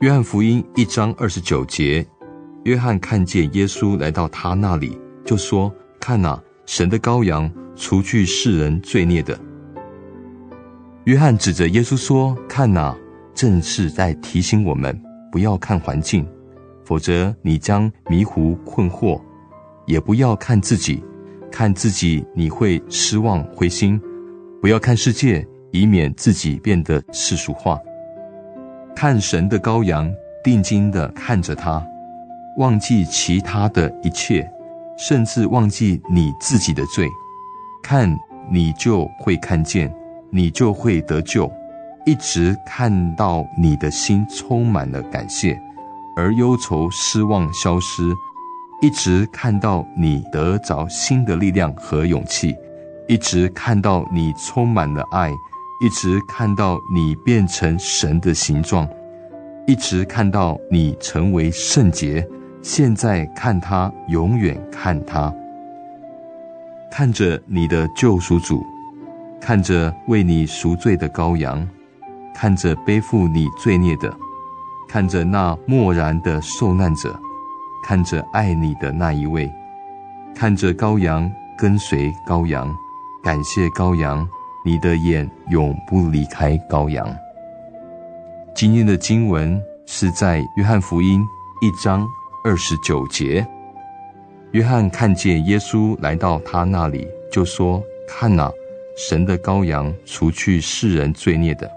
约翰福音一章二十九节，约翰看见耶稣来到他那里，就说：“看哪，神的羔羊，除去世人罪孽的。”约翰指着耶稣说：“看哪，正是在提醒我们，不要看环境，否则你将迷糊困惑；也不要看自己，看自己你会失望灰心。”不要看世界，以免自己变得世俗化。看神的羔羊，定睛的看着他，忘记其他的一切，甚至忘记你自己的罪，看你就会看见。”你就会得救，一直看到你的心充满了感谢，而忧愁失望消失；一直看到你得着新的力量和勇气，一直看到你充满了爱，一直看到你变成神的形状，一直看到你成为圣洁。现在看他，永远看他，看着你的救赎主。看着为你赎罪的羔羊，看着背负你罪孽的，看着那默然的受难者，看着爱你的那一位，看着羔羊跟随羔羊，感谢羔羊，你的眼永不离开羔羊。今天的经文是在约翰福音一章二十九节，约翰看见耶稣来到他那里，就说：“看哪。”神的羔羊，除去世人罪孽的。